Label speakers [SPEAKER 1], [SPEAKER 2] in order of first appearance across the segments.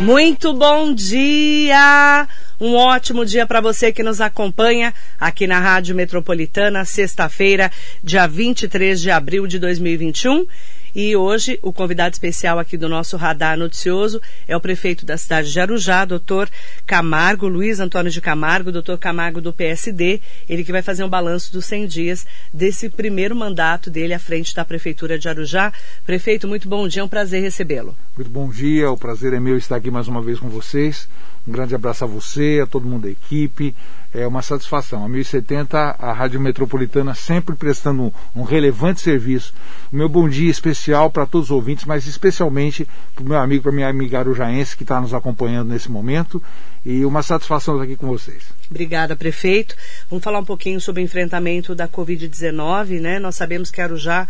[SPEAKER 1] Muito bom dia! Um ótimo dia para você que nos acompanha aqui na Rádio Metropolitana, sexta-feira, dia 23 de abril de 2021. E hoje o convidado especial aqui do nosso radar noticioso é o prefeito da cidade de Arujá, doutor Camargo, Luiz Antônio de Camargo, doutor Camargo do PSD, ele que vai fazer um balanço dos 100 dias desse primeiro mandato dele à frente da prefeitura de Arujá. Prefeito, muito bom dia, é um prazer recebê-lo.
[SPEAKER 2] Muito bom dia, o prazer é meu estar aqui mais uma vez com vocês. Um grande abraço a você, a todo mundo da equipe. É uma satisfação. A 1070, a Rádio Metropolitana sempre prestando um, um relevante serviço. O meu bom dia especial para todos os ouvintes, mas especialmente para o meu amigo, para minha amiga arujaense que está nos acompanhando nesse momento. E uma satisfação estar aqui com vocês.
[SPEAKER 1] Obrigada, prefeito. Vamos falar um pouquinho sobre o enfrentamento da Covid-19, né? Nós sabemos que Arujá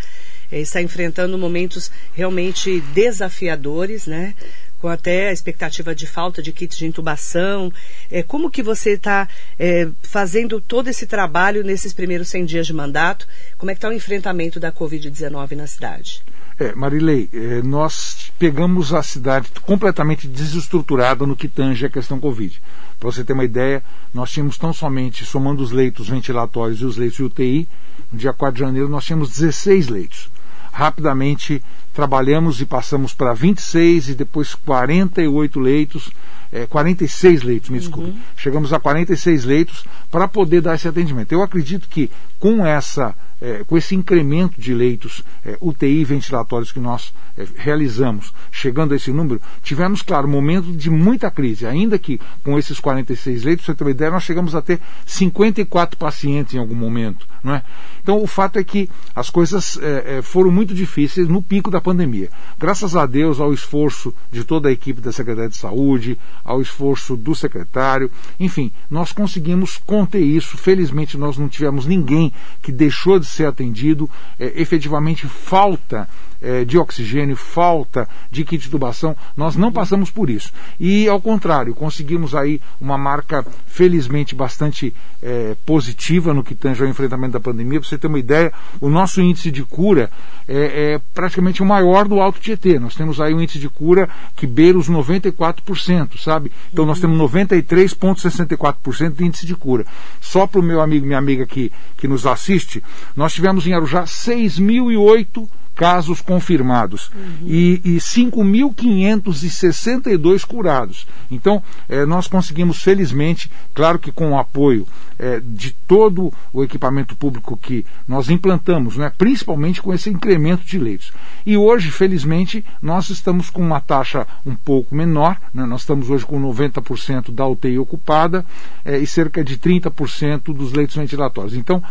[SPEAKER 1] eh, está enfrentando momentos realmente desafiadores, né? Com até a expectativa de falta de kits de intubação. É, como que você está é, fazendo todo esse trabalho nesses primeiros 100 dias de mandato? Como é que está o enfrentamento da Covid-19 na cidade?
[SPEAKER 2] É, Marilei, é, nós pegamos a cidade completamente desestruturada no que tange a questão Covid. Para você ter uma ideia, nós tínhamos tão somente, somando os leitos ventilatórios e os leitos de UTI, no dia 4 de janeiro nós tínhamos 16 leitos. Rapidamente trabalhamos e passamos para 26 e depois 48 leitos, é, 46 leitos, me desculpe. Uhum. Chegamos a 46 leitos para poder dar esse atendimento. Eu acredito que com essa é, com esse incremento de leitos é, UTI ventilatórios que nós é, realizamos, chegando a esse número, tivemos, claro, um momento de muita crise. Ainda que com esses 46 leitos, você uma ideia, nós chegamos a ter 54 pacientes em algum momento. Não é? Então, o fato é que as coisas é, é, foram muito difíceis no pico da pandemia. Graças a Deus, ao esforço de toda a equipe da Secretaria de Saúde, ao esforço do secretário, enfim, nós conseguimos conter isso. Felizmente, nós não tivemos ninguém que deixou de ser atendido. É, efetivamente, falta é, de oxigênio, falta de kit de tubação, nós não passamos por isso. E, ao contrário, conseguimos aí uma marca, felizmente, bastante é, positiva no que tange ao enfrentamento da pandemia. Para você ter uma ideia, o nosso índice de cura é, é praticamente o maior do Alto Tietê. Nós temos aí um índice de cura que beira os 94%, sabe? Então, nós temos 93,64% de índice de cura. Só para o meu amigo e minha amiga que, que nos assiste, nós tivemos em Arujá 6.008 casos confirmados uhum. e, e 5.562 curados. Então, eh, nós conseguimos, felizmente, claro que com o apoio eh, de todo o equipamento público que nós implantamos, né, principalmente com esse incremento de leitos. E hoje, felizmente, nós estamos com uma taxa um pouco menor, né, nós estamos hoje com 90% da UTI ocupada eh, e cerca de 30% dos leitos ventilatórios. Então,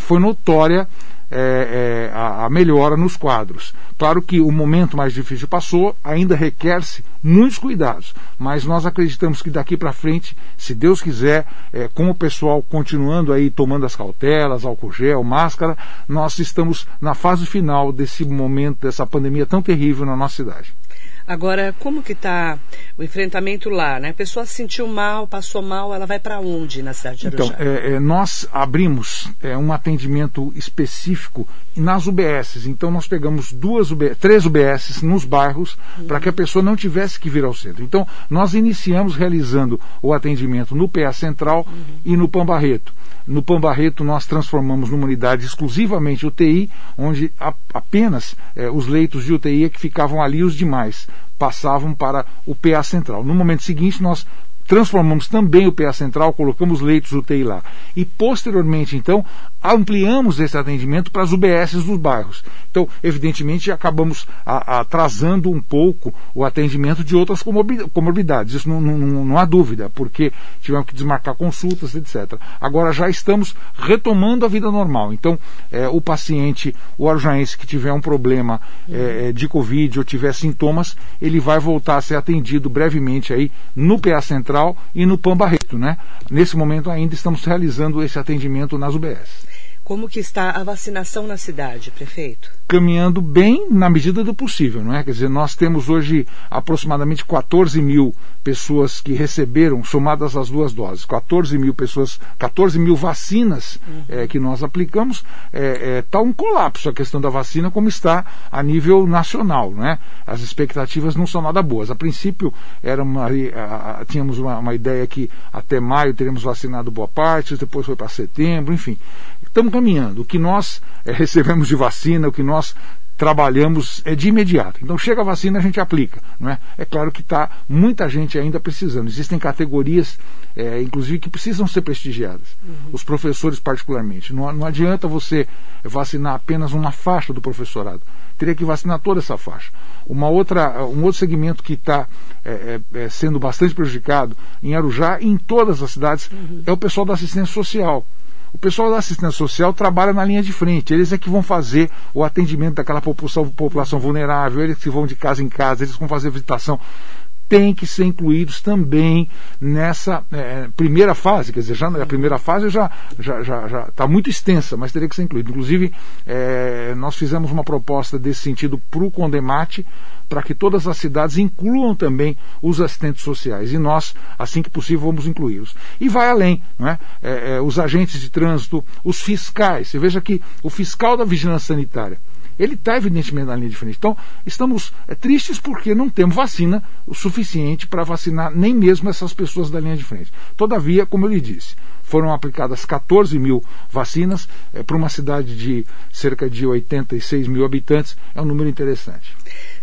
[SPEAKER 2] foi notória é, é, a, a, melhora nos quadros. Claro que o momento mais difícil passou, ainda requer-se muitos cuidados, mas nós acreditamos que daqui para frente, se Deus quiser, é, com o pessoal continuando aí tomando as cautelas, álcool gel, máscara, nós estamos na fase final desse momento, dessa pandemia tão terrível na nossa cidade.
[SPEAKER 1] Agora, como que está o enfrentamento lá? Né? A pessoa se sentiu mal, passou mal, ela vai para onde na cidade de
[SPEAKER 2] Arujá? Então, é, é, nós abrimos é, um atendimento específico nas UBSs. Então, nós pegamos duas UBS, três UBSs nos bairros uhum. para que a pessoa não tivesse que vir ao centro. Então, nós iniciamos realizando o atendimento no PA Central uhum. e no Pão Barreto. No Pão Barreto, nós transformamos numa unidade exclusivamente UTI, onde a, apenas é, os leitos de UTI é que ficavam ali os demais passavam para o PA central. No momento seguinte, nós transformamos também o PA central, colocamos leitos UTI lá. E posteriormente, então, ampliamos esse atendimento para as UBSs dos bairros. Então, evidentemente, acabamos atrasando um pouco o atendimento de outras comorbidades. Isso não, não, não, há dúvida, porque tivemos que desmarcar consultas, etc. Agora já estamos retomando a vida normal. Então, é, o paciente, o arjaense que tiver um problema é, é, de Covid ou tiver sintomas, ele vai voltar a ser atendido brevemente aí no PA Central e no PAN Barreto. Né? Nesse momento ainda estamos realizando esse atendimento nas UBS.
[SPEAKER 1] Como que está a vacinação na cidade, prefeito?
[SPEAKER 2] Caminhando bem na medida do possível, não é? Quer dizer, nós temos hoje aproximadamente 14 mil pessoas que receberam, somadas as duas doses, 14 mil pessoas, 14 mil vacinas uhum. é, que nós aplicamos. Está é, é, tá um colapso a questão da vacina, como está a nível nacional, não é? As expectativas não são nada boas. A princípio, era uma, a, a, tínhamos uma, uma ideia que até maio teríamos vacinado boa parte, depois foi para setembro, enfim estamos caminhando. O que nós é, recebemos de vacina, o que nós trabalhamos é de imediato. Então chega a vacina, a gente aplica. Não é? é claro que está muita gente ainda precisando. Existem categorias, é, inclusive, que precisam ser prestigiadas. Uhum. Os professores, particularmente. Não, não adianta você vacinar apenas uma faixa do professorado. Teria que vacinar toda essa faixa. Uma outra, um outro segmento que está é, é, sendo bastante prejudicado em Arujá e em todas as cidades uhum. é o pessoal da assistência social. O pessoal da assistência social trabalha na linha de frente, eles é que vão fazer o atendimento daquela população, população vulnerável, eles que vão de casa em casa, eles vão fazer visitação têm que ser incluídos também nessa é, primeira fase, quer dizer, já a primeira fase já já já está muito extensa, mas teria que ser incluído. Inclusive, é, nós fizemos uma proposta desse sentido para o Condemate, para que todas as cidades incluam também os assistentes sociais. E nós, assim que possível, vamos incluí-los. E vai além, não é? É, é, os agentes de trânsito, os fiscais. Você veja que o fiscal da vigilância sanitária, ele está evidentemente na linha de frente. Então, estamos é, tristes porque não temos vacina o suficiente para vacinar nem mesmo essas pessoas da linha de frente. Todavia, como eu lhe disse, foram aplicadas 14 mil vacinas é, para uma cidade de cerca de 86 mil habitantes. É um número interessante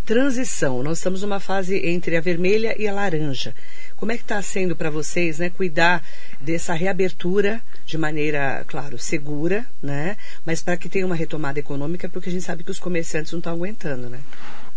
[SPEAKER 1] transição. Nós estamos numa fase entre a vermelha e a laranja. Como é que está sendo para vocês, né, cuidar dessa reabertura de maneira, claro, segura, né, mas para que tenha uma retomada econômica, porque a gente sabe que os comerciantes não estão aguentando, né?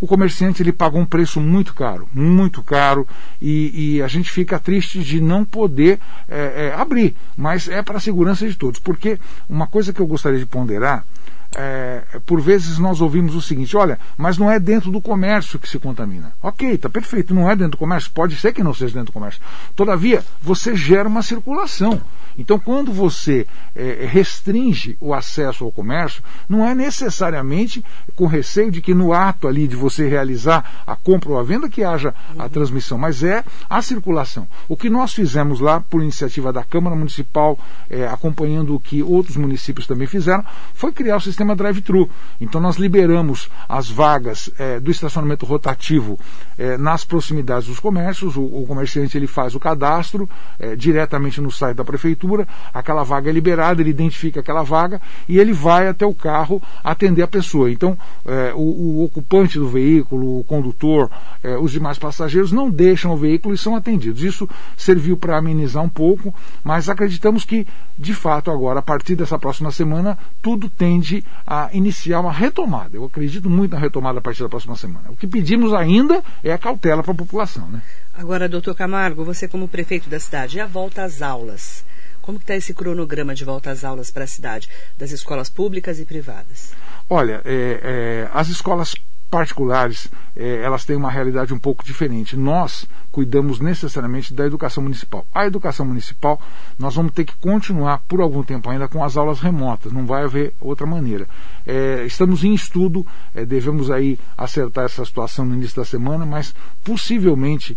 [SPEAKER 2] O comerciante ele pagou um preço muito caro, muito caro, e, e a gente fica triste de não poder é, é, abrir, mas é para a segurança de todos, porque uma coisa que eu gostaria de ponderar é, por vezes nós ouvimos o seguinte: olha, mas não é dentro do comércio que se contamina. Ok, está perfeito, não é dentro do comércio, pode ser que não seja dentro do comércio. Todavia, você gera uma circulação. Então, quando você é, restringe o acesso ao comércio, não é necessariamente com receio de que no ato ali de você realizar a compra ou a venda que haja a transmissão, mas é a circulação. O que nós fizemos lá, por iniciativa da Câmara Municipal, é, acompanhando o que outros municípios também fizeram, foi criar o sistema drive-thru. Então, nós liberamos as vagas é, do estacionamento rotativo é, nas proximidades dos comércios. O, o, comerciante ele faz o cadastro é, diretamente no site da prefeitura prefeitura, aquela vaga é liberada, ele identifica aquela vaga e ele vai até o carro atender a pessoa. Então, é, o, o, ocupante do veículo, o condutor, é, os demais passageiros não deixam o veículo e são atendidos. Isso serviu para amenizar um pouco, mas acreditamos que, de fato, agora, a partir dessa próxima semana, tudo tende a iniciar uma retomada. Eu acredito muito na retomada a partir da próxima semana. O que pedimos ainda é a cautela para a população. Né?
[SPEAKER 1] Agora, doutor Camargo, você como prefeito da cidade, e a volta às aulas? Como está esse cronograma de volta às aulas para a cidade, das escolas públicas e privadas?
[SPEAKER 2] Olha, é, é, as escolas particulares, é, elas têm uma realidade um pouco diferente. Nós cuidamos necessariamente da educação municipal. A educação municipal, nós vamos ter que continuar por algum tempo ainda com as aulas remotas, não vai haver outra maneira. É, estamos em estudo, é, devemos aí acertar essa situação no início da semana, mas possivelmente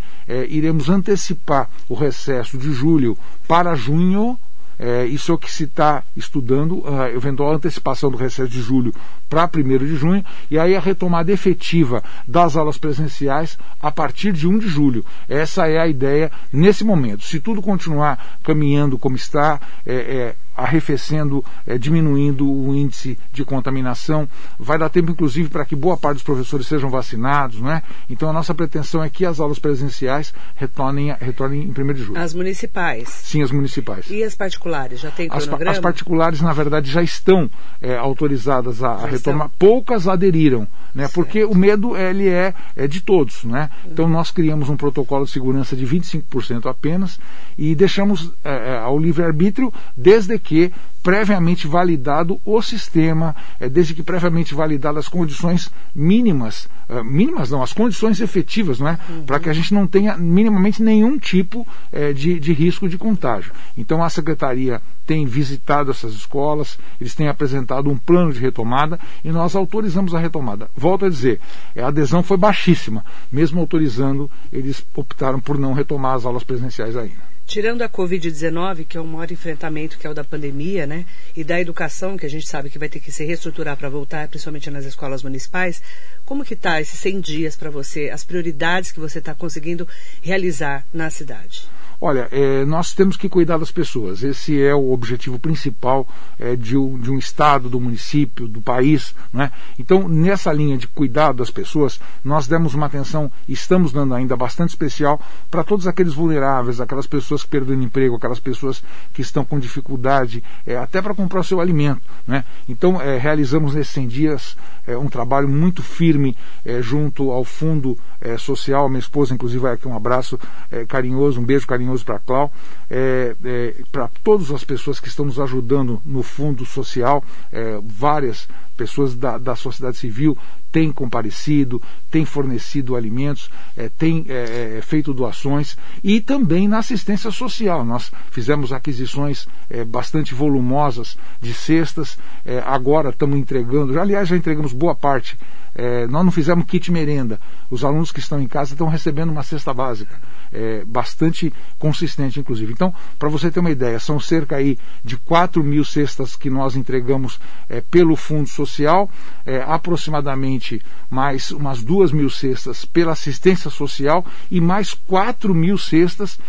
[SPEAKER 2] iremos antecipar o recesso de julho para junho é, isso é o que se está estudando, a eventual antecipação do recesso de julho para 1 de junho, e aí a retomada efetiva das aulas presenciais a partir de 1 de julho. Essa é a ideia nesse momento. Se tudo continuar caminhando como está, é, é, arrefecendo, é, diminuindo o índice de contaminação. Vai dar tempo, inclusive, para que boa parte dos professores sejam vacinados. Não é? Então, a nossa pretensão é que as aulas presenciais retornem, retornem em 1 de julho.
[SPEAKER 1] As municipais?
[SPEAKER 2] Sim, as municipais.
[SPEAKER 1] E as particulares? Já tem cronograma?
[SPEAKER 2] As, as particulares, na verdade, já estão é, autorizadas a, a retomar. Poucas aderiram, né? porque o medo ele é, é de todos. Né? Então, nós criamos um protocolo de segurança de 25% apenas e deixamos é, é, ao livre-arbítrio desde que previamente validado o sistema, é, desde que previamente validadas as condições mínimas, uh, mínimas não, as condições efetivas, não é? Uhum. Para que a gente não tenha minimamente nenhum tipo é, de, de risco de contágio. Então a Secretaria tem visitado essas escolas, eles têm apresentado um plano de retomada e nós autorizamos a retomada. Volto a dizer, a adesão foi baixíssima, mesmo autorizando, eles optaram por não retomar as aulas presenciais ainda.
[SPEAKER 1] Tirando a Covid-19, que é o maior enfrentamento, que é o da pandemia, né? E da educação, que a gente sabe que vai ter que se reestruturar para voltar, principalmente nas escolas municipais, como que está esses 100 dias para você, as prioridades que você está conseguindo realizar na cidade?
[SPEAKER 2] Olha, é, nós temos que cuidar das pessoas. Esse é o objetivo principal é, de, um, de, um, Estado, do município, do país. Né? Então, nessa linha de cuidar das pessoas, nós demos uma atenção, estamos dando ainda bastante especial para todos aqueles vulneráveis, aquelas pessoas que perderam emprego, aquelas pessoas que estão com dificuldade, é, até para comprar o seu alimento. Né? Então, é, realizamos nesses 100 dias é, um trabalho muito firme é, junto ao Fundo Social. Minha esposa, inclusive, vai aqui um abraço carinhoso, um beijo carinhoso carinhoso para a Clau, é, é, para todas as pessoas que estão nos ajudando no Fundo Social, é, várias pessoas da, da sociedade civil têm comparecido, têm fornecido alimentos, é, têm é, é, feito doações e também na assistência social. Nós fizemos aquisições é, bastante volumosas de cestas, é, agora estamos entregando, aliás, já entregamos boa parte. É, nós não fizemos kit merenda. Os alunos que estão em casa estão recebendo uma cesta básica é, bastante consistente, inclusive. Então, para você ter uma ideia, são cerca aí de 4 mil cestas que nós entregamos é, pelo Fundo Social, é, aproximadamente mais umas 2 mil cestas pela assistência social e mais 4 mil cestas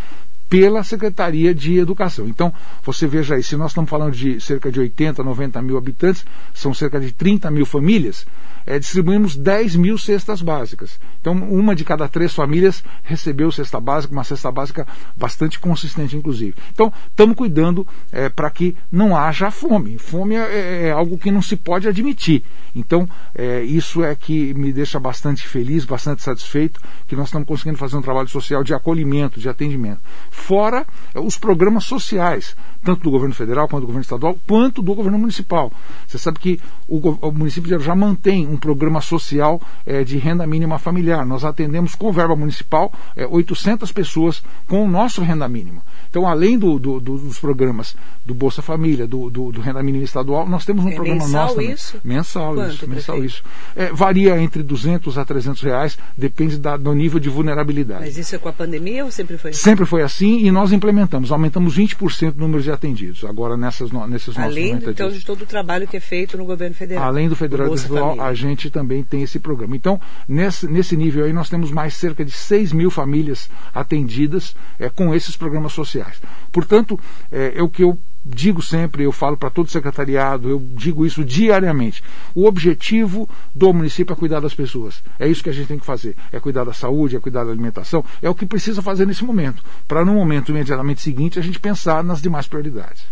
[SPEAKER 2] pela Secretaria de Educação. Então, você veja aí, se nós estamos falando de cerca de 80, 90 mil habitantes, são cerca de 30 mil famílias, é, distribuímos 10 mil cestas básicas. Então, uma de cada três famílias recebeu cesta básica, uma cesta básica bastante consistente, inclusive. Então, estamos cuidando é, para que não haja fome. Fome é, é, é, algo que não se pode admitir. Então, é, isso é que me deixa bastante feliz, bastante satisfeito, que nós estamos conseguindo fazer um trabalho social de acolhimento, de atendimento. Fora é, os programas sociais tanto do governo federal quanto do governo estadual, quanto do governo municipal. Você sabe que o, o município já mantém um programa social é, de renda mínima familiar. Nós atendemos com verba municipal é, 800 pessoas com o nosso renda mínima. Então, além do, do, dos programas do Bolsa Família, do, do, Renda Mínima Estadual, nós temos um
[SPEAKER 1] é
[SPEAKER 2] programa
[SPEAKER 1] mensal
[SPEAKER 2] nosso.
[SPEAKER 1] Isso?
[SPEAKER 2] Mensal
[SPEAKER 1] Quanto,
[SPEAKER 2] isso. Mensal
[SPEAKER 1] prefeito?
[SPEAKER 2] isso. É, varia entre 200 a 300 reais, depende da, do nível de vulnerabilidade.
[SPEAKER 1] Mas isso é com a pandemia ou sempre foi assim?
[SPEAKER 2] Sempre foi assim e nós implementamos, aumentamos 20% o número de atendidos, agora nessas, nesses nossos
[SPEAKER 1] Além,
[SPEAKER 2] 90
[SPEAKER 1] então, de todo o trabalho que é feito no governo federal.
[SPEAKER 2] Além do federal estadual,
[SPEAKER 1] Família.
[SPEAKER 2] a gente também tem esse programa. Então, nesse, nesse nível aí, nós temos mais cerca de 6 mil famílias atendidas é, com esses programas sociais. Portanto, é, é o que eu digo sempre, eu falo para todo o secretariado, eu digo isso diariamente. O objetivo do município é cuidar das pessoas. É isso que a gente tem que fazer. É cuidar da saúde, é cuidar da alimentação. É o que precisa fazer nesse momento. Para no momento imediatamente seguinte a gente pensar nas demais prioridades.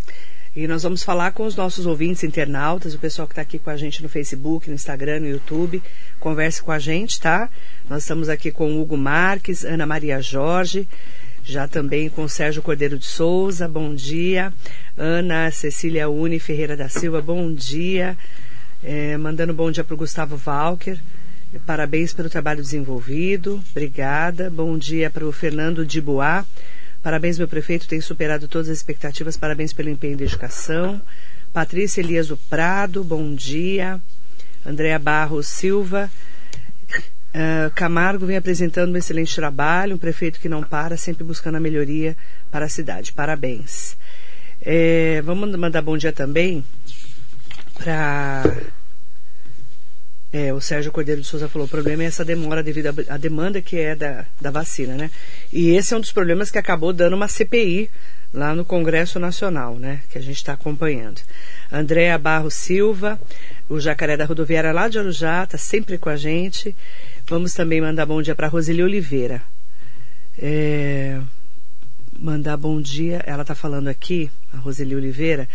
[SPEAKER 1] E nós vamos falar com os nossos ouvintes internautas, o pessoal que está aqui com a gente no Facebook, no Instagram, no YouTube. Converse com a gente, tá? Nós estamos aqui com Hugo Marques, Ana Maria Jorge, já também com Sérgio Cordeiro de Souza, bom dia. Ana Cecília Uni Ferreira da Silva, bom dia. É, mandando bom dia para o Gustavo Walker. Parabéns pelo trabalho desenvolvido. Obrigada. Bom dia para o Fernando Diboá. Parabéns, meu prefeito, tem superado todas as expectativas. Parabéns pelo empenho da educação. Patrícia Elias do Prado, bom dia. Andréa Barros Silva. Uh, Camargo vem apresentando um excelente trabalho, um prefeito que não para, sempre buscando a melhoria para a cidade. Parabéns. É, vamos mandar bom dia também para. É, o Sérgio Cordeiro de Souza falou: o problema é essa demora devido à demanda que é da, da vacina, né? E esse é um dos problemas que acabou dando uma CPI lá no Congresso Nacional, né? Que a gente está acompanhando. Andréa Barro Silva, o jacaré da rodoviária lá de Arujá, está sempre com a gente. Vamos também mandar bom dia para Roseli Oliveira. É, mandar bom dia, ela está falando aqui, a Roseli Oliveira,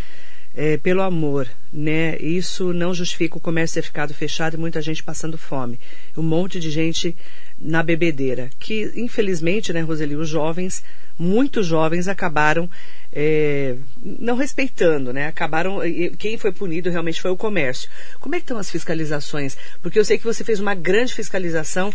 [SPEAKER 1] é, pelo amor, né? Isso não justifica o comércio ter ficado fechado e muita gente passando fome. Um monte de gente na bebedeira. Que, infelizmente, né, Roseli, os jovens, muitos jovens acabaram é, não respeitando, né? Acabaram. Quem foi punido realmente foi o comércio. Como é que estão as fiscalizações? Porque eu sei que você fez uma grande fiscalização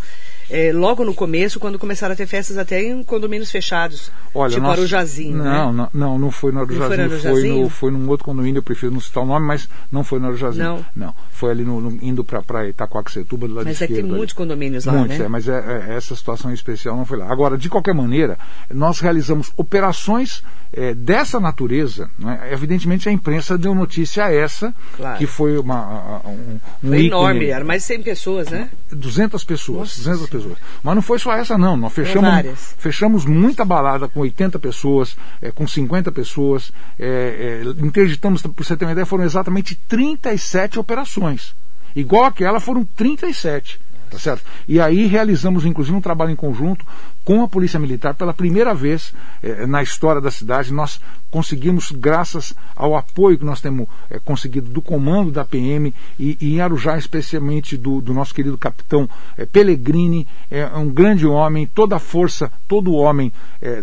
[SPEAKER 1] é, logo no começo, quando começaram a ter festas até em condomínios fechados. Olha, tipo nós, Arujazinho.
[SPEAKER 2] Não,
[SPEAKER 1] né?
[SPEAKER 2] não, não, não foi no Arujazinho. Não foi, no Arujazinho? Foi, no, foi num outro condomínio, eu prefiro não citar o nome, mas não foi no Arujazinho. Não. Não. Foi ali no, no indo para Itacoaxetuba, do lado
[SPEAKER 1] mas
[SPEAKER 2] é
[SPEAKER 1] que tem muitos condomínios lá, muitos,
[SPEAKER 2] né? É, mas é, é, essa situação especial não foi lá. Agora, de qualquer maneira, nós realizamos operações é, dessa natureza, né, evidentemente a imprensa deu notícia a essa, claro. que foi uma, um,
[SPEAKER 1] um foi enorme, era mais de 100 pessoas, né?
[SPEAKER 2] 200 pessoas, Nossa. 200 pessoas. Mas não foi só essa não, nós fechamos, fechamos muita balada com 80 pessoas, é, com 50 pessoas, é, é, interditamos, para você ter uma ideia, foram exatamente 37 operações. Igual aquela foram 37 tá certo? E aí realizamos inclusive um trabalho em conjunto com a Polícia Militar pela primeira vez eh, na história da cidade. Nós conseguimos, graças ao apoio que nós temos eh, conseguido do comando da PM e, e em Arujá, especialmente do, do nosso querido capitão eh, Pellegrini, é um grande homem, toda a força, todo o homem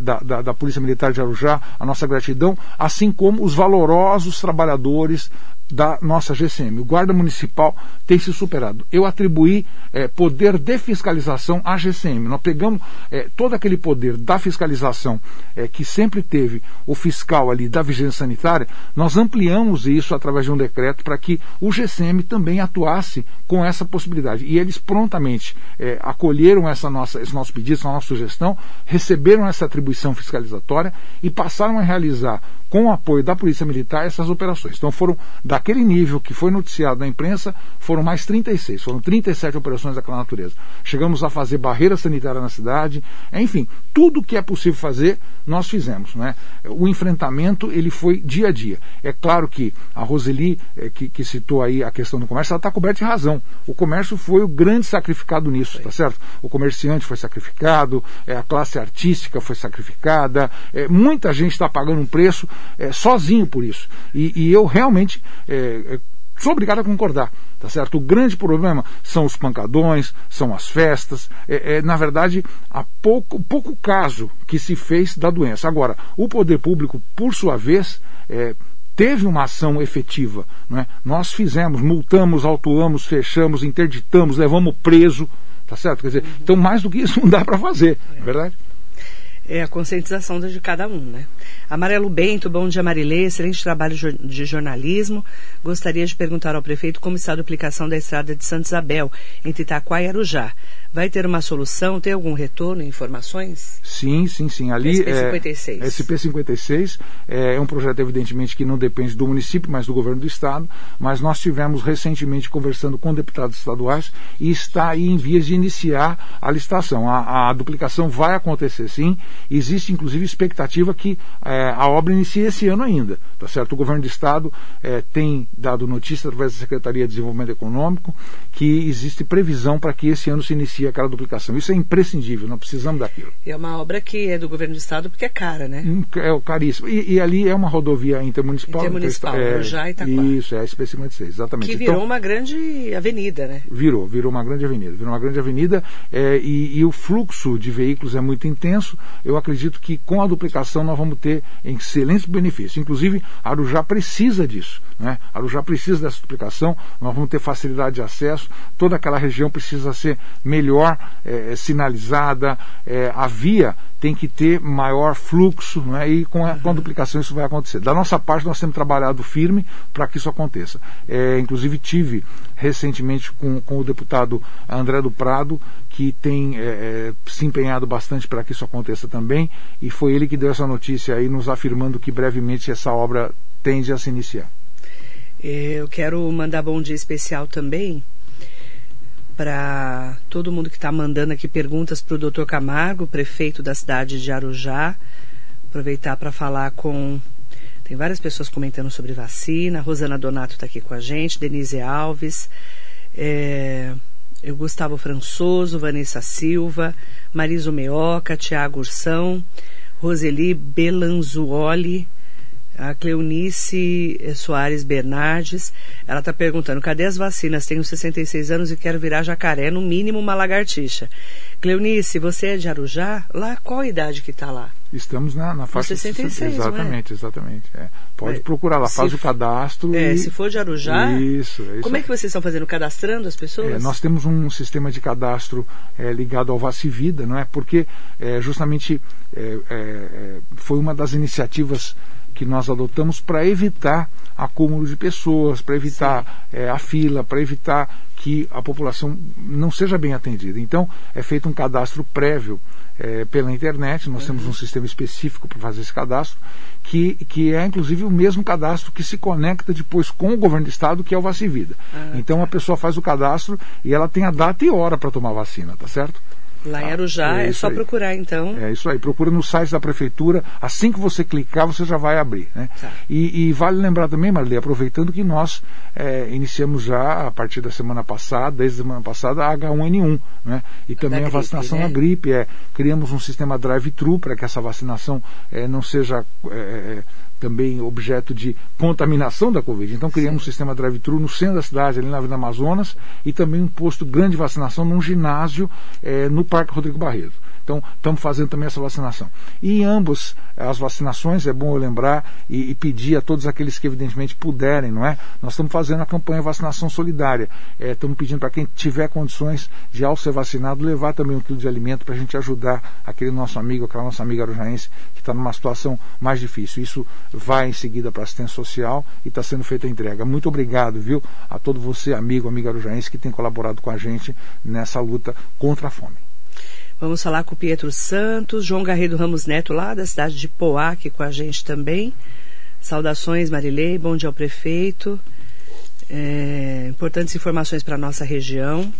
[SPEAKER 2] da, da, da Polícia Militar de Arujá, a nossa gratidão, assim como os valorosos trabalhadores da nossa GCM. O guarda municipal tem se superado. Eu atribuí é, poder de fiscalização à GCM. Nós pegamos é, todo aquele poder da fiscalização é, que sempre teve o fiscal ali da vigilância sanitária, nós ampliamos isso através de um decreto para que o GCM também atuasse com essa possibilidade. E eles prontamente acolheram essa nossa, esse nosso pedido, essa nossa sugestão, receberam essa atribuição fiscalizatória e passaram a realizar com o apoio da Polícia Militar essas operações. Então foram daquele nível que foi noticiado na imprensa, foram mais 36, foram 37 operações daquela natureza. Chegamos a fazer barreira sanitária na cidade, enfim, tudo que é possível fazer, nós fizemos. Né? O enfrentamento ele foi dia a dia. É claro que a Roseli, eh, que, que citou aí a questão do comércio, ela está coberta de razão. O comércio foi o grande sacrificado nisso, tá certo? O comerciante foi sacrificado, eh, a classe artística foi sacrificada, eh, muita gente está pagando um preço é, sozinho por isso. E, e eu realmente é, é, sou obrigado a concordar. Tá certo? O grande problema são os pancadões, são as festas, é, é, na verdade, há pouco, pouco caso que se fez da doença. Agora, o poder público, por sua vez, é, teve uma ação efetiva. Não é? Nós fizemos, multamos, autuamos, fechamos, interditamos, levamos preso, tá certo? Quer dizer, então mais do que isso não dá para fazer, é verdade?
[SPEAKER 1] É a conscientização de cada um, né? Amarelo Bento, bom dia Marilê, excelente trabalho de jornalismo. Gostaria de perguntar ao prefeito como está a duplicação da estrada de Santa Isabel, entre Itaquá e Arujá. Vai ter uma solução? Tem algum retorno, informações?
[SPEAKER 2] Sim, sim, sim. Ali SP56. É, SP56 é, é um projeto, evidentemente, que não depende do município, mas do governo do estado. Mas nós tivemos recentemente conversando com deputados estaduais e está aí em vias de iniciar a licitação. A, a duplicação vai acontecer sim. Existe, inclusive, expectativa que é, a obra inicie esse ano ainda. Tá certo? O governo do estado é, tem dado notícia através da Secretaria de Desenvolvimento Econômico que existe previsão para que esse ano se inicie aquela duplicação. Isso é imprescindível, não precisamos daquilo.
[SPEAKER 1] É uma obra que é do governo do estado porque é cara, né?
[SPEAKER 2] Hum, é caríssimo. E, e ali é uma rodovia intermunicipal.
[SPEAKER 1] Intermunicipal,
[SPEAKER 2] então,
[SPEAKER 1] é, já Itaquá.
[SPEAKER 2] Isso, é a SP56, exatamente.
[SPEAKER 1] Que virou então, uma grande avenida, né?
[SPEAKER 2] Virou, virou uma grande avenida. Virou uma grande avenida é, e, e, o fluxo de veículos é muito intenso. Eu acredito que com a duplicação nós vamos ter excelentes benefícios. Inclusive, Arujá precisa disso. Né? Arujá precisa dessa duplicação, nós vamos ter facilidade de acesso, toda aquela região precisa ser melhor é, sinalizada, é, a via tem que ter maior fluxo, né? e com a, com a, duplicação isso vai acontecer. Da nossa parte, nós temos trabalhado firme para que isso aconteça. É, inclusive, tive recentemente com, com o deputado André do Prado, que tem é, é, se empenhado bastante para que isso aconteça também, e foi ele que deu essa notícia aí, nos afirmando que brevemente essa obra tende a se iniciar.
[SPEAKER 1] É, eu quero mandar bom dia especial também para todo mundo que está mandando aqui perguntas para o doutor Camargo, prefeito da cidade de Arujá. Aproveitar para falar com. Tem várias pessoas comentando sobre vacina. Rosana Donato está aqui com a gente, Denise Alves, é, o Gustavo Françoso, Vanessa Silva, Mariso Meoca, Tiago Ursão, Roseli Belanzuoli a Cleonice Soares Bernardes, ela está perguntando, cadê as vacinas? Tenho 66 anos e quero virar jacaré, no mínimo uma lagartixa. Cleonice, você é de Arujá? Lá, qual a idade que está lá?
[SPEAKER 2] Estamos na, na faixa
[SPEAKER 1] 66,
[SPEAKER 2] Exatamente,
[SPEAKER 1] é?
[SPEAKER 2] exatamente. É. Pode
[SPEAKER 1] Mas,
[SPEAKER 2] procurar lá, faz o cadastro.
[SPEAKER 1] É,
[SPEAKER 2] e...
[SPEAKER 1] se for de Arujá.
[SPEAKER 2] Isso, é isso
[SPEAKER 1] Como é que vocês estão fazendo? Cadastrando as pessoas?
[SPEAKER 2] É, nós temos um sistema de cadastro é, ligado ao Vacivida, não é? Porque é, justamente é, é, foi uma das iniciativas que nós adotamos para evitar acúmulo de pessoas, para evitar é, a fila, para evitar que a população não seja bem atendida. Então, é feito um cadastro prévio é, pela internet, nós uhum. temos um sistema específico para fazer esse cadastro, que, que é inclusive o mesmo cadastro que se conecta depois com o governo do estado, que é o Vacivida. Ah, então tá. a pessoa faz o cadastro e ela tem a data e hora para tomar vacina, tá certo?
[SPEAKER 1] Lá em Arujá é, é só aí. procurar então.
[SPEAKER 2] É isso aí, procura no site da prefeitura, assim que você clicar você já vai abrir. Né? Tá. E, e, vale lembrar também, Marli, aproveitando que nós é, iniciamos já a partir da semana passada, desde a semana passada, a H1N1, né? E também a vacinação né? da gripe. É, criamos um sistema drive-thru para que essa vacinação é, não seja é, é, também objeto de contaminação da Covid. Então criamos Sim. um sistema drive-thru no centro da cidade, ali na Avenida Amazonas, e também um posto grande de vacinação num ginásio é, no Parque Rodrigo Barreto. Então, estamos fazendo também essa vacinação. E em ambas as vacinações, é bom eu lembrar e, e, pedir a todos aqueles que evidentemente puderem, não é? Nós estamos fazendo a campanha vacinação solidária. É, estamos pedindo para quem tiver condições de, ao ser vacinado, levar também um quilo de alimento para a gente ajudar aquele nosso amigo, aquela nossa amiga arujaense que está numa situação mais difícil. Isso vai em seguida para a assistência social e está sendo feita a entrega. Muito obrigado, viu, a todo você, amigo, amiga arujaense, que tem colaborado com a gente nessa luta contra a fome.
[SPEAKER 1] Vamos falar com o Pietro Santos, João Garrido Ramos Neto, lá da cidade de Poá, aqui com a gente também. Saudações, Marilei, bom dia ao prefeito. É, importantes informações para a nossa região.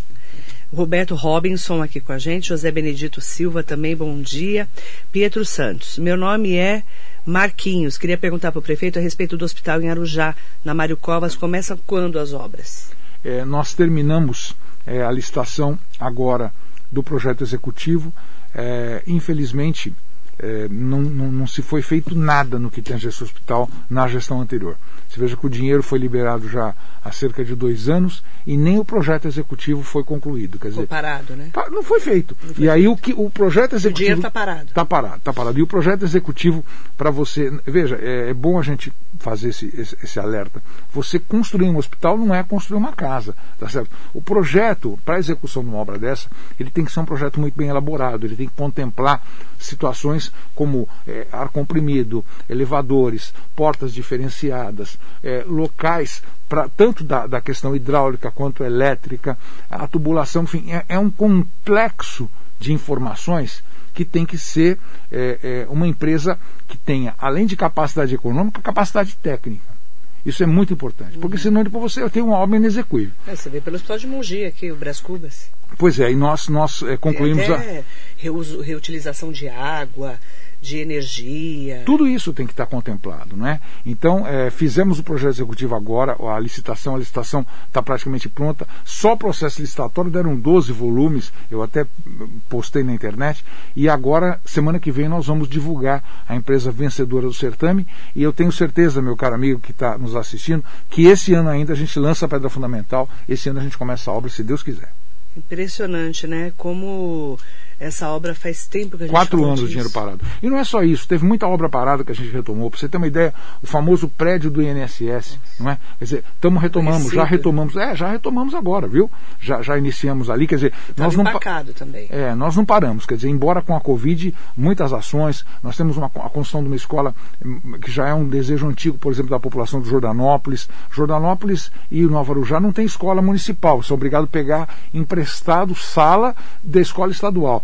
[SPEAKER 1] Roberto Robinson aqui com a gente, José Benedito Silva também, bom dia. Pietro Santos, meu nome é Marquinhos, queria perguntar para o prefeito a respeito do hospital em Arujá, na Mário Covas, começam quando as obras?
[SPEAKER 2] É, nós terminamos é, a licitação agora do projeto executivo. É, infelizmente, é, não, não, não, se foi feito nada no que tange esse hospital na gestão anterior. Você veja que o dinheiro foi liberado já há cerca de dois anos e nem o projeto executivo foi concluído. Quer dizer,
[SPEAKER 1] parado, né?
[SPEAKER 2] Não foi feito. Não foi e aí o que o projeto executivo. O dinheiro
[SPEAKER 1] está parado.
[SPEAKER 2] Está parado, está parado. E o projeto executivo, para você. Veja, é, é, bom a gente fazer esse, esse, esse, alerta. Você construir um hospital não é construir uma casa. Tá certo? O projeto, para a execução de uma obra dessa, ele tem que ser um projeto muito bem elaborado, ele tem que contemplar situações como é, ar comprimido, elevadores, portas diferenciadas, é, locais pra, tanto da, da, questão hidráulica quanto elétrica, a tubulação, enfim, é, é um complexo de informações que tem que ser é, é, uma empresa que tenha, além de capacidade econômica, capacidade técnica. Isso é muito importante, porque uhum. senão depois você tem uma obra inexequível.
[SPEAKER 1] É, você vê pelo Hospital de Mogi aqui, o Brás Cubas.
[SPEAKER 2] Pois é, e nós, nós é, concluímos
[SPEAKER 1] até a. Reuso, reutilização de água, de energia.
[SPEAKER 2] Tudo isso tem que estar contemplado, não é? Então, é, fizemos o projeto executivo agora, a licitação, a licitação está praticamente pronta. Só o processo licitatório deram 12 volumes, eu até postei na internet, e agora, semana que vem, nós vamos divulgar a empresa vencedora do certame, e eu tenho certeza, meu caro amigo que está nos assistindo, que esse ano ainda a gente lança a pedra fundamental, esse ano a gente começa a obra, se Deus quiser.
[SPEAKER 1] Impressionante, né? Como essa obra faz tempo que a gente
[SPEAKER 2] Quatro anos o dinheiro parado. E não é só isso, teve muita obra parada que a gente retomou. Para você ter uma ideia, o famoso prédio do INSS, não é? Quer dizer, estamos retomamos, já retomamos, é, já retomamos agora, viu? Já, já iniciamos ali, quer dizer,
[SPEAKER 1] nós não também.
[SPEAKER 2] É, nós não paramos, quer dizer, embora com a Covid, muitas ações, nós temos uma, a construção de uma escola hum, que já é um desejo antigo, por exemplo, da população de Jordanópolis. Jordanópolis e Nova Arujá não tem escola municipal, são obrigados a pegar emprestado sala da escola estadual.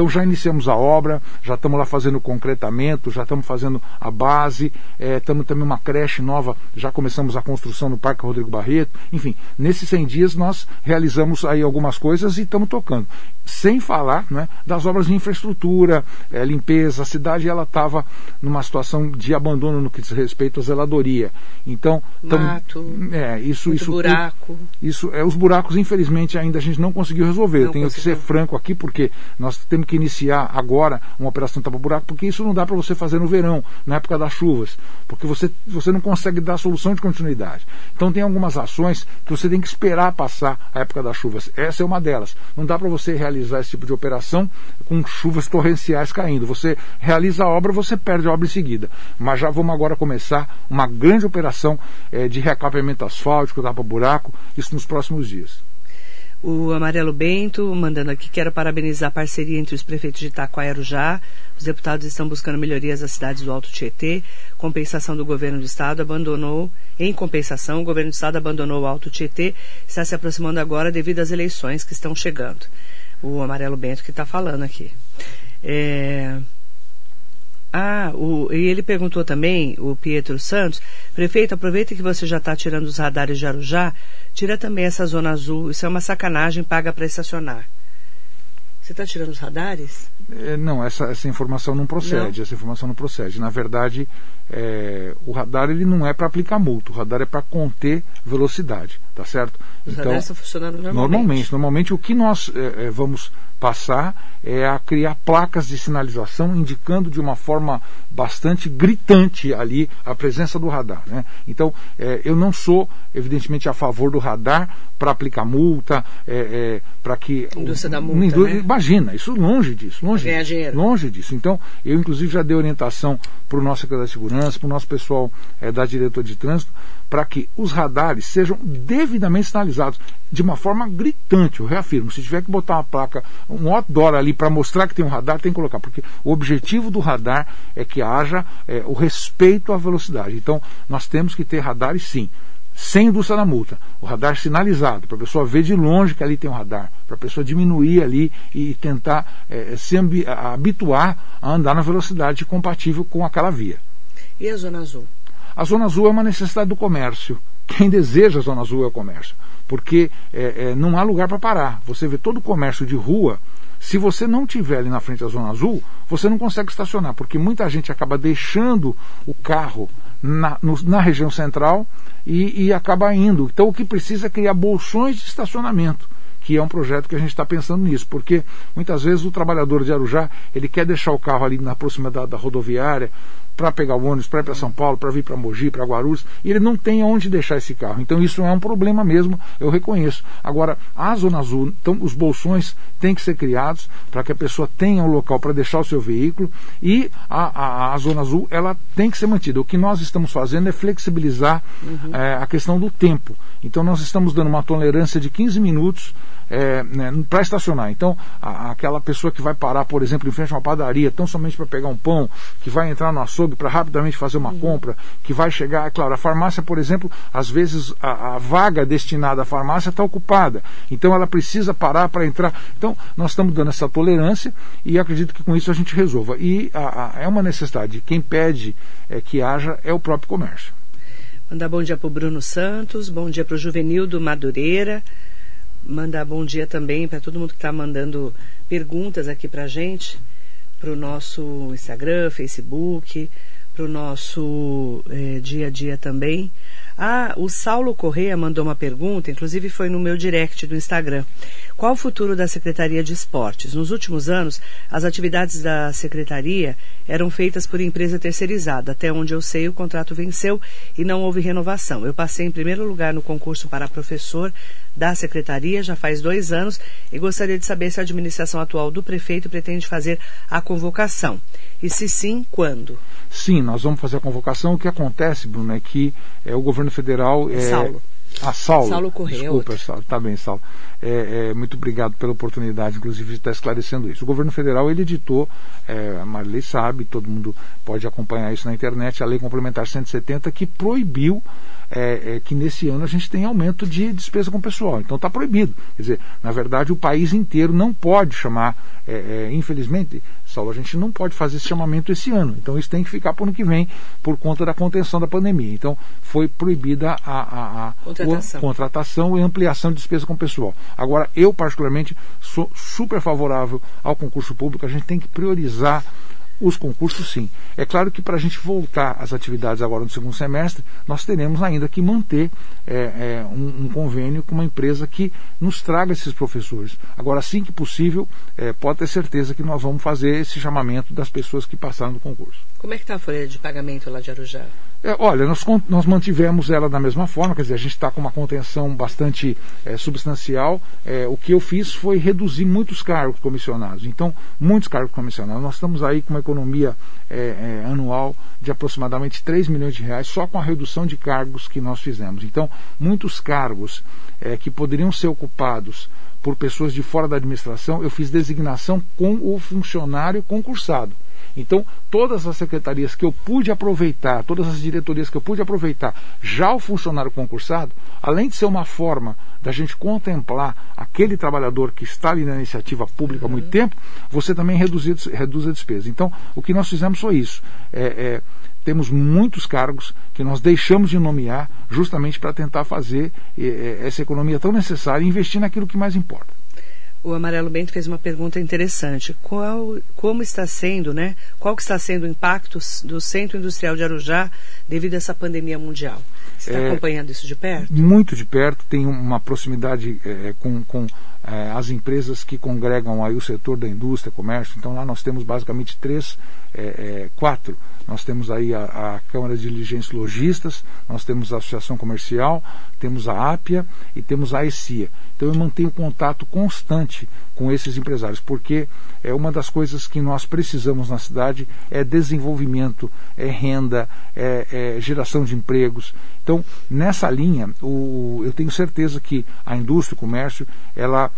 [SPEAKER 2] Então já iniciamos a obra, já estamos lá fazendo o concretamento, já estamos fazendo a base, estamos é, também uma creche nova, já começamos a construção no Parque Rodrigo Barreto. Enfim, nesses 100 dias nós realizamos aí algumas coisas e estamos tocando. Sem falar né, das obras de infraestrutura, é, limpeza, a cidade ela estava numa situação de abandono no que diz respeito à zeladoria. Então,
[SPEAKER 1] Mato,
[SPEAKER 2] é, isso, isso,
[SPEAKER 1] buraco.
[SPEAKER 2] Isso, é, os buracos, infelizmente, ainda a gente não conseguiu resolver. Não Eu tenho que ser franco aqui, porque nós temos que iniciar agora uma operação tapa-buraco, porque isso não dá para você fazer no verão, na época das chuvas, porque você, você não consegue dar solução de continuidade. Então tem algumas ações que você tem que esperar passar a época das chuvas. Essa é uma delas. Não dá para você realizar esse tipo de operação com chuvas torrenciais caindo. Você realiza a obra, você perde a obra em seguida. Mas já vamos agora começar uma grande operação é, de recapeamento asfáltico, tapa-buraco, isso nos próximos dias.
[SPEAKER 1] O Amarelo Bento mandando aqui, quero parabenizar a parceria entre os prefeitos de Itaquá e Arujá. Os deputados estão buscando melhorias às cidades do Alto Tietê. Compensação do governo do estado abandonou, em compensação, o governo do estado abandonou o Alto Tietê, está se aproximando agora devido às eleições que estão chegando. O Amarelo Bento que está falando aqui. É... Ah, o, e ele perguntou também, o Pietro Santos, prefeito, aproveita que você já está tirando os radares de Arujá, tira também essa zona azul, isso é uma sacanagem, paga para estacionar. Você está tirando os radares?
[SPEAKER 2] É, não, essa, essa informação não procede, não. essa informação não procede. Na verdade, é, o radar ele não é para aplicar multa, o radar é para conter velocidade, tá certo?
[SPEAKER 1] Os então, estão funcionando normalmente.
[SPEAKER 2] Normalmente, normalmente o que nós é, é vamos passar é a criar placas de sinalização indicando de uma forma bastante gritante ali a presença do radar. Né? Então, é, eu não sou, evidentemente, a favor do radar para aplicar multa, é, é, para que.
[SPEAKER 1] Indústria da multa. Né?
[SPEAKER 2] Imagina, isso longe disso, longe,
[SPEAKER 1] Ganhar dinheiro.
[SPEAKER 2] longe disso. Então, eu, inclusive, já dei orientação para o nosso secretário de segurança, para o nosso pessoal é, da diretora de trânsito, para que os radares sejam devidamente sinalizados de uma forma gritante, eu reafirmo. Se tiver que botar uma placa, um outdoor ali para mostrar que tem um radar, tem que colocar, porque o objetivo do radar é que haja é, o respeito à velocidade. Então, nós temos que ter radares sim sem indústria da multa. O radar sinalizado, para a pessoa ver de longe que ali tem um radar, para a pessoa diminuir ali e tentar é, se habituar a andar na velocidade compatível com aquela via.
[SPEAKER 1] E a Zona Azul?
[SPEAKER 2] A Zona Azul é uma necessidade do comércio. Quem deseja a Zona Azul é o comércio. Porque é, é, não há lugar para parar. Você vê todo o comércio de rua. Se você não tiver ali na frente da Zona Azul, você não consegue estacionar, porque muita gente acaba deixando o carro na, no, na região central e, e acaba indo. Então o que precisa é criar bolsões de estacionamento que é um projeto que a gente está pensando nisso, porque muitas vezes o trabalhador de Arujá ele quer deixar o carro ali na proximidade da rodoviária para pegar o ônibus, para ir para São Paulo, para vir para Mogi, para Guarulhos, e ele não tem onde deixar esse carro. Então isso é um problema mesmo, eu reconheço. Agora, a Zona Azul, então os bolsões têm que ser criados para que a pessoa tenha um local para deixar o seu veículo e a, a, a, Zona Azul ela tem que ser mantida. O que nós estamos fazendo é flexibilizar uhum. é, a questão do tempo. Então nós estamos dando uma tolerância de 15 minutos é, né, para estacionar. Então, a, aquela pessoa que vai parar, por exemplo, em frente a uma padaria, tão somente para pegar um pão, que vai entrar no açougue para rapidamente fazer uma uhum. compra, que vai chegar, é claro, a farmácia, por exemplo, às vezes a, a vaga destinada à farmácia está ocupada. Então ela precisa parar para entrar. Então, nós estamos dando essa tolerância e acredito que com isso a gente resolva. E a, a, é uma necessidade. Quem pede é, que haja é o próprio comércio.
[SPEAKER 1] Mandar bom dia para o Bruno Santos, bom dia para o Juvenildo Madureira, mandar bom dia também para todo mundo que está mandando perguntas aqui para a gente, para o nosso Instagram, Facebook, para o nosso é, dia a dia também. Ah, o Saulo Correia mandou uma pergunta, inclusive foi no meu direct do Instagram. Qual o futuro da Secretaria de Esportes? Nos últimos anos, as atividades da Secretaria eram feitas por empresa terceirizada. Até onde eu sei, o contrato venceu e não houve renovação. Eu passei em primeiro lugar no concurso para professor da Secretaria já faz dois anos e gostaria de saber se a administração atual do prefeito pretende fazer a convocação. E se sim, quando?
[SPEAKER 2] Sim, nós vamos fazer a convocação. O que acontece, Bruno, é que é, o governo federal. É,
[SPEAKER 1] Saulo.
[SPEAKER 2] Ah, Saulo.
[SPEAKER 1] Saulo Correia.
[SPEAKER 2] Desculpa, Saulo. Tá bem, Saulo. É, é, muito obrigado pela oportunidade, inclusive, de estar esclarecendo isso. O governo federal ele editou, é, a Marilei sabe, todo mundo pode acompanhar isso na internet, a Lei Complementar 170, que proibiu é, é, que nesse ano a gente tem aumento de despesa com o pessoal. Então está proibido. Quer dizer, na verdade, o país inteiro não pode chamar, é, é, infelizmente, Saulo, a gente não pode fazer esse chamamento esse ano. Então isso tem que ficar para o ano que vem por conta da contenção da pandemia. Então foi proibida a, a, a
[SPEAKER 1] contratação.
[SPEAKER 2] contratação e ampliação de despesa com o pessoal. Agora, eu particularmente sou super favorável ao concurso público. A gente tem que priorizar Os concursos, sim. É claro que para a gente voltar às atividades agora no segundo semestre, nós teremos ainda que manter é, é, um, um, convênio com uma empresa que nos traga esses professores. Agora, assim que possível, é, pode ter certeza que nós vamos fazer esse chamamento das pessoas que passaram no concurso.
[SPEAKER 1] Como é que está a folha de pagamento lá de Arujá?
[SPEAKER 2] É, olha, nós, nós, mantivemos ela da mesma forma, quer dizer, a gente está com uma contenção bastante é, substancial. É, o que eu fiz foi reduzir muitos cargos comissionados. Então, muitos cargos comissionados. Nós estamos aí com uma economia é, é anual de aproximadamente 3 milhões de reais só com a redução de cargos que nós fizemos. Então, muitos cargos é, que poderiam ser ocupados por pessoas de fora da administração, eu fiz designação com o funcionário concursado. Então, todas as secretarias que eu pude aproveitar, todas as diretorias que eu pude aproveitar, já o funcionário concursado, além de ser uma forma da gente contemplar aquele trabalhador que está ali na iniciativa pública há muito uhum. tempo, você também reduz, reduz a despesa. Então, o que nós fizemos foi isso. É, é, temos muitos cargos que nós deixamos de nomear justamente para tentar fazer é, é essa economia tão necessária e investir naquilo que mais importa.
[SPEAKER 1] O Amarelo Bento fez uma pergunta interessante. Qual, como está sendo, né? Qual que está sendo o impacto do Centro Industrial de Arujá devido a essa pandemia mundial? Você está é, acompanhando isso de perto?
[SPEAKER 2] Muito de perto. Tem uma proximidade é, com, com é, as empresas que congregam aí o setor da indústria, comércio. Então lá nós temos basicamente três, é, é, quatro. Nós temos aí a, a, Câmara de Diligentes Logistas, nós temos a Associação Comercial, temos a APIA e temos a ECIA. Então eu mantenho contato constante com esses empresários, porque é uma das coisas que nós precisamos na cidade é desenvolvimento, é renda, é, é geração de empregos. Então, nessa linha, o, eu tenho certeza que a indústria, o comércio, ela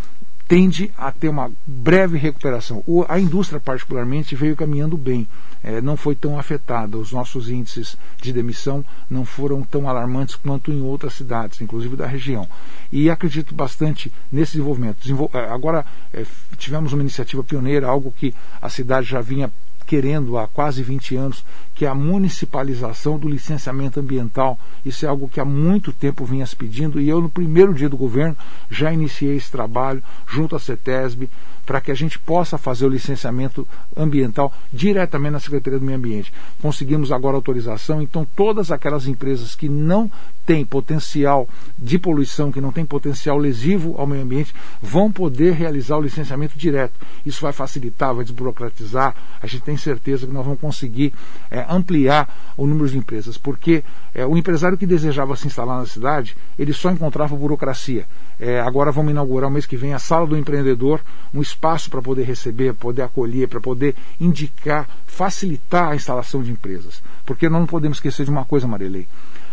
[SPEAKER 2] tende a ter uma breve recuperação. O, a indústria, particularmente, veio caminhando bem, é, não foi tão afetada. Os nossos índices de demissão não foram tão alarmantes quanto em outras cidades, inclusive da região. E acredito bastante nesse desenvolvimento. Desenvol é, agora, é, tivemos uma iniciativa pioneira, algo que a cidade já vinha querendo há quase 20 anos, que é a municipalização do licenciamento ambiental. Isso é algo que há muito tempo vinha se pedindo e eu, no primeiro dia do governo, já iniciei esse trabalho junto à CETESB para que a gente possa fazer o licenciamento ambiental diretamente na Secretaria do Meio Ambiente. Conseguimos agora autorização, então todas aquelas empresas que não têm potencial de poluição, que não têm potencial lesivo ao meio ambiente, vão poder realizar o licenciamento direto. Isso vai facilitar, vai desburocratizar. A gente tem certeza que nós vamos conseguir é, ampliar o número de empresas, porque é, o empresário que desejava se instalar na cidade, ele só encontrava burocracia. É, agora vamos inaugurar o mês que vem a Sala do Empreendedor, um espaço para poder receber, poder acolher, para poder indicar, facilitar a instalação de empresas. Porque nós não podemos esquecer de uma coisa, Marilei.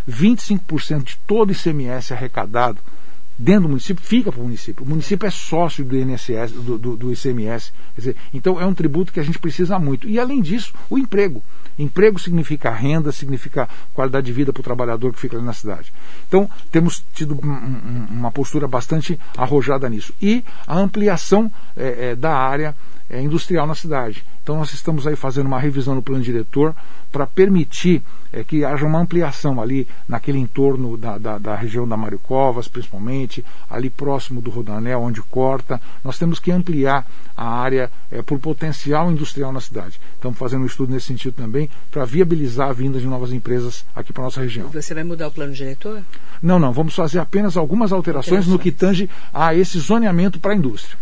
[SPEAKER 2] 25% de todo ICMS arrecadado dentro do município fica para o município. O município é sócio do INSS, do, do, do ICMS. Dizer, então é um tributo que a gente precisa muito. E além disso, o emprego. Emprego significa renda, significa qualidade de vida para o trabalhador que fica ali na cidade. Então, temos tido uma postura bastante arrojada nisso. E a ampliação é, é, da área é, industrial na cidade. Então nós estamos aí fazendo uma revisão no plano diretor para permitir é, que haja uma ampliação ali naquele entorno da, da, da, região da Mário Covas, principalmente, ali próximo do Rodanel, onde corta. Nós temos que ampliar a área é, por potencial industrial na cidade. Estamos fazendo um estudo nesse sentido também para viabilizar a vinda de novas empresas aqui para a nossa região.
[SPEAKER 1] Você vai mudar o plano diretor?
[SPEAKER 2] Não, não. Vamos fazer apenas algumas alterações, alterações. no que tange a esse zoneamento para a indústria.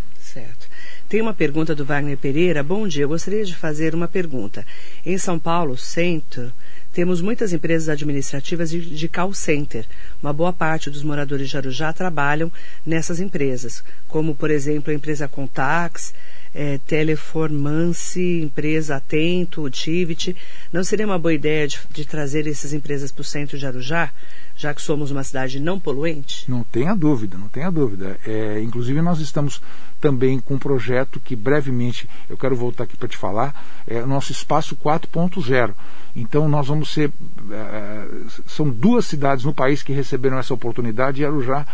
[SPEAKER 1] Tem uma pergunta do Wagner Pereira. Bom dia, eu gostaria de fazer uma pergunta. Em São Paulo, centro, temos muitas empresas administrativas de, de call center. Uma boa parte dos moradores de Arujá trabalham nessas empresas, como, por exemplo, a empresa Contax, é, Teleformance, empresa Atento, Tivit. Não seria uma boa ideia de, de trazer essas empresas para o centro de Arujá? Já que somos uma cidade não poluente?
[SPEAKER 2] Não tenha dúvida, não tenha dúvida. É, inclusive nós estamos também com um projeto que brevemente eu quero voltar aqui para te falar, é o nosso espaço 4.0. Então nós vamos ser. É, são duas cidades no país que receberam essa oportunidade e Arujá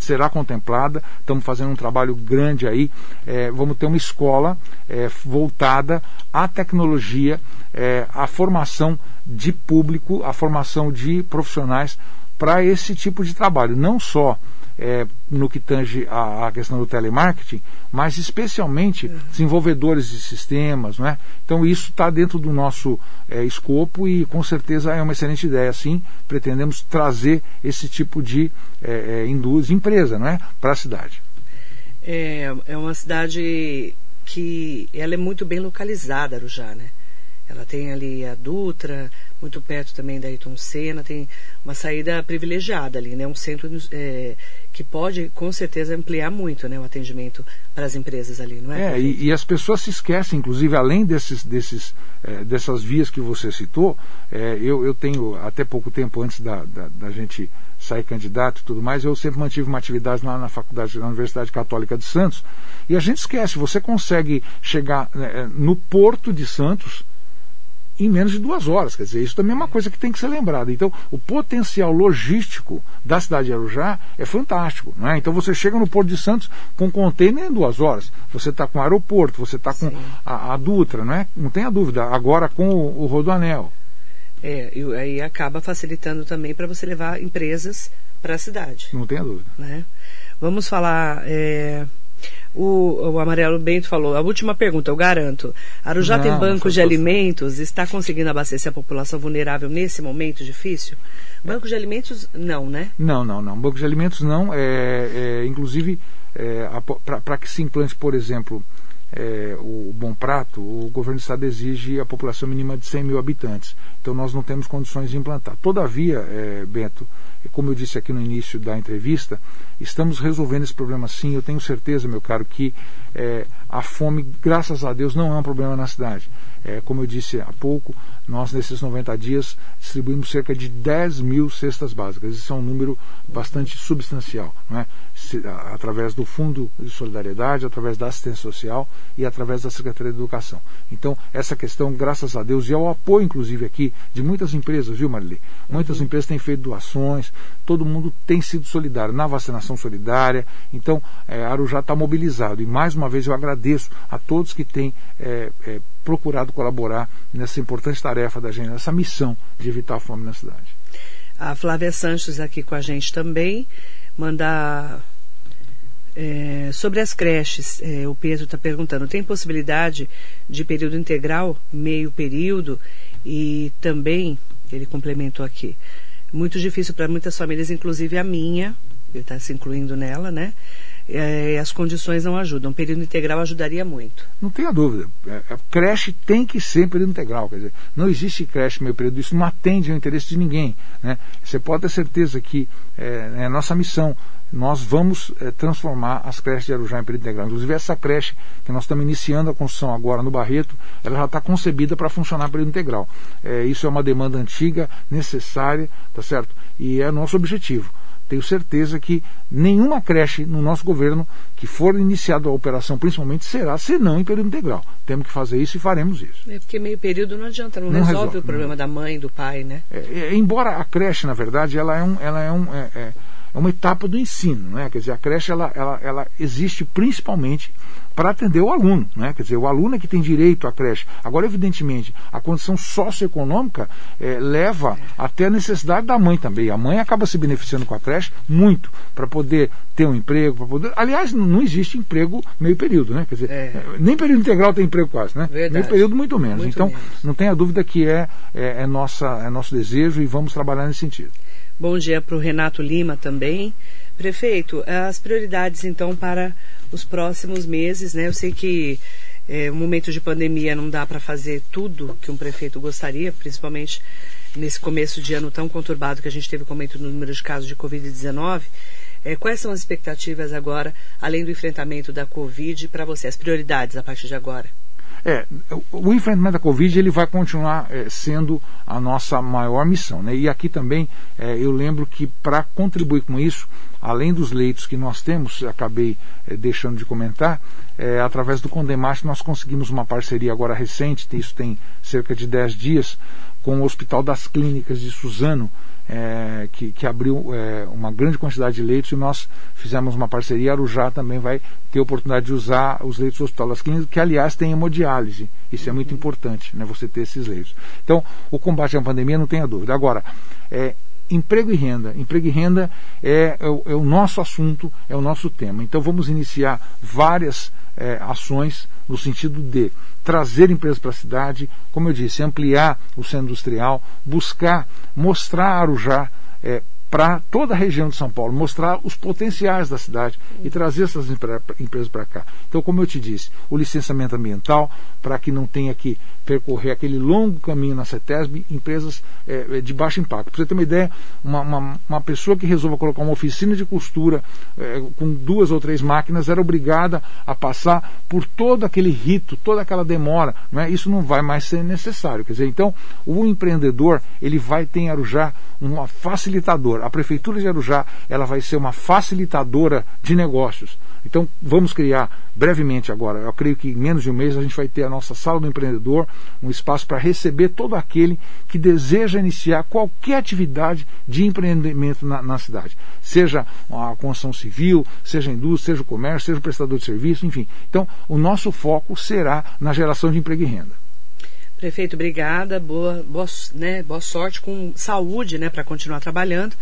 [SPEAKER 2] será contemplada. Estamos fazendo um trabalho grande aí. É, vamos ter uma escola é, voltada à tecnologia, é, à formação de público, à formação de profissionais para esse tipo de trabalho. Não só é, no que tange a, a, questão do telemarketing, mas especialmente uhum. desenvolvedores de sistemas. Não é? Então isso está dentro do nosso é, escopo e com certeza é uma excelente ideia. Sim, pretendemos trazer esse tipo de é, é indústria, empresa não é? para a cidade.
[SPEAKER 1] É, é uma cidade que ela é muito bem localizada, Arujá, né? Ela tem ali a Dutra, muito perto também da Ayrton Senna, tem uma saída privilegiada ali, né? Um centro é, que pode, com certeza, ampliar muito né, o atendimento para as empresas ali, não
[SPEAKER 2] é? É, e, e, as pessoas se esquecem, inclusive, além desses, desses, é, dessas vias que você citou, é, eu, eu tenho, até pouco tempo antes da, da, da, gente sair candidato e tudo mais, eu sempre mantive uma atividade lá na faculdade, na Universidade Católica de Santos, e a gente esquece, você consegue chegar né, no Porto de Santos, em menos de duas horas. Quer dizer, isso também é uma coisa que tem que ser lembrada. Então, o potencial logístico da cidade de Arujá é fantástico. Não é? Então, você chega no Porto de Santos com container em duas horas. Você está com o aeroporto, você está com a, a, Dutra, não é? Não tenha dúvida. Agora com o, o Rodoanel.
[SPEAKER 1] É, e aí acaba facilitando também para você levar empresas para a cidade.
[SPEAKER 2] Não tenha dúvida.
[SPEAKER 1] Né? Vamos falar. É o, o Amarelo Bento falou, a última pergunta, eu garanto. Arujá não, tem banco de alimentos, está conseguindo abastecer a população vulnerável nesse momento difícil? Banco de alimentos, não, né?
[SPEAKER 2] Não, não, não. Banco de alimentos não. É, é inclusive, é, para que se implante, por exemplo, é, o Bom Prato, o governo do estado exige a população mínima de 100 mil habitantes. Então nós não temos condições de implantar. Todavia, é, Bento, como eu disse aqui no início da entrevista, estamos resolvendo esse problema sim. Eu tenho certeza, meu caro, que é, a fome, graças a Deus, não é um problema na cidade. É, como eu disse há pouco, nós nesses 90 dias distribuímos cerca de 10 mil cestas básicas. Isso é um número bastante substancial, não é? Se, a, através do Fundo de Solidariedade, através da assistência social e através da Secretaria de Educação. Então, essa questão, graças a Deus, e ao apoio, inclusive, aqui de muitas empresas, viu, Marli? Muitas uhum. empresas têm feito doações, todo mundo tem sido solidário na vacinação solidária. Então, é, Arujá está mobilizado. E mais uma vez eu agradeço a todos que têm é, é, procurado colaborar nessa importante tarefa da gente, nessa missão de evitar a fome na cidade.
[SPEAKER 1] A Flávia Sanches aqui com a gente também, mandar é, sobre as creches, é, o Pedro está perguntando, tem possibilidade de período integral, meio período e também, ele complementou aqui, muito difícil para muitas famílias, inclusive a minha, ele está se incluindo nela, né? É, as condições não ajudam. Um período integral ajudaria muito.
[SPEAKER 2] Não tenha dúvida. É, a creche tem que ser período integral. Quer dizer, não existe creche meio período. Isso não atende ao interesse de ninguém. Né? Você pode ter certeza que é, é a nossa missão nós vamos é, transformar as creches de Arujá em período integral. Inclusive, essa creche que nós estamos iniciando a construção agora no Barreto, ela já está concebida para funcionar período integral. É, isso é uma demanda antiga, necessária, tá certo? E é nosso objetivo. Tenho certeza que nenhuma creche no nosso governo que for iniciada a operação, principalmente, será senão em período integral. Temos que fazer isso e faremos isso.
[SPEAKER 1] É porque meio período não adianta, não, não resolve, resolve, o problema não. da mãe, do pai, né?
[SPEAKER 2] É, é, embora a creche, na verdade, ela é um, ela é um é, é uma etapa do ensino, né? Quer dizer, a creche ela, ela, ela existe principalmente para atender o aluno, né? Quer dizer, o aluno é que tem direito à creche. Agora, evidentemente, a condição socioeconômica é, leva até a necessidade da mãe também. A mãe acaba se beneficiando com a creche muito para poder ter um emprego, para poder. Aliás, não existe emprego meio período, né? Quer dizer, é. nem período integral tem emprego quase, né? Verdade. Meio período muito menos. Muito então, menos. não tenha dúvida que é, é, é, nossa, é nosso desejo e vamos trabalhar nesse sentido.
[SPEAKER 1] Bom dia para o Renato Lima também. Prefeito, as prioridades então para os próximos meses, né? Eu sei que é, um momento de pandemia não dá para fazer tudo que um prefeito gostaria, principalmente nesse começo de ano tão conturbado que a gente teve com aumento no número de casos de Covid-19. É, quais são as expectativas agora, além do enfrentamento da Covid, para você, as prioridades a partir de agora?
[SPEAKER 2] É, o enfrentamento da Covid ele vai continuar é, sendo a nossa maior missão. Né? E aqui também é, eu lembro que para contribuir com isso, além dos leitos que nós temos, acabei é, deixando de comentar, é, através do Condemate nós conseguimos uma parceria agora recente, isso tem cerca de 10 dias, com o Hospital das Clínicas de Suzano, é, que, que, abriu é, uma grande quantidade de leitos e nós fizemos uma parceria. Arujá também vai ter a oportunidade de usar os leitos do Hospital das Clínicas, que aliás tem hemodiálise. Isso é muito importante, né, você ter esses leitos. Então, o combate à pandemia não tenha dúvida. Agora, é, emprego e renda. Emprego e renda é, é, o, é o nosso assunto, é o nosso tema. Então vamos iniciar várias é, ações no sentido de trazer empresas para a cidade, como eu disse, ampliar o centro industrial, buscar mostrar Arujá é, para toda a região de São Paulo, mostrar os potenciais da cidade e trazer essas empresas para cá. Então, como eu te disse, o licenciamento ambiental, para que não tenha que percorrer aquele longo caminho na CETESB, empresas é, de baixo impacto. Para você ter uma ideia, uma, uma, uma, pessoa que resolva colocar uma oficina de costura é, com duas ou três máquinas era obrigada a passar por todo aquele rito, toda aquela demora. Não é? Isso não vai mais ser necessário. Quer dizer, então, o empreendedor ele vai ter em Arujá uma facilitadora. A Prefeitura de Arujá ela vai ser uma facilitadora de negócios. Então, vamos criar brevemente agora, eu creio que em menos de um mês a gente vai ter a nossa sala do empreendedor, um espaço para receber todo aquele que deseja iniciar qualquer atividade de empreendimento na, na cidade. Seja a construção civil, seja a indústria, seja o comércio, seja o prestador de serviço, enfim. Então, o nosso foco será na geração de emprego e renda.
[SPEAKER 1] Prefeito, obrigada. Boa, boa, né, boa sorte com saúde né, para continuar trabalhando.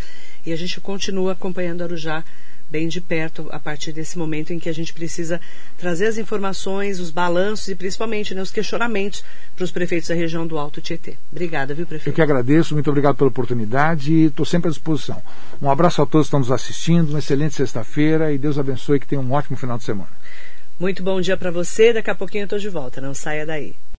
[SPEAKER 1] E a gente continua acompanhando Arujá bem de perto a partir desse momento em que a gente precisa trazer as informações, os balanços e principalmente né, os questionamentos para os prefeitos da região do Alto Tietê. Obrigada, viu, prefeito?
[SPEAKER 2] Eu que agradeço, muito obrigado pela oportunidade e estou sempre à disposição. Um abraço a todos que estão nos assistindo, uma excelente sexta-feira e Deus abençoe que tenham um ótimo final de semana.
[SPEAKER 1] Muito bom dia para você, daqui a pouquinho eu estou de volta, não saia daí.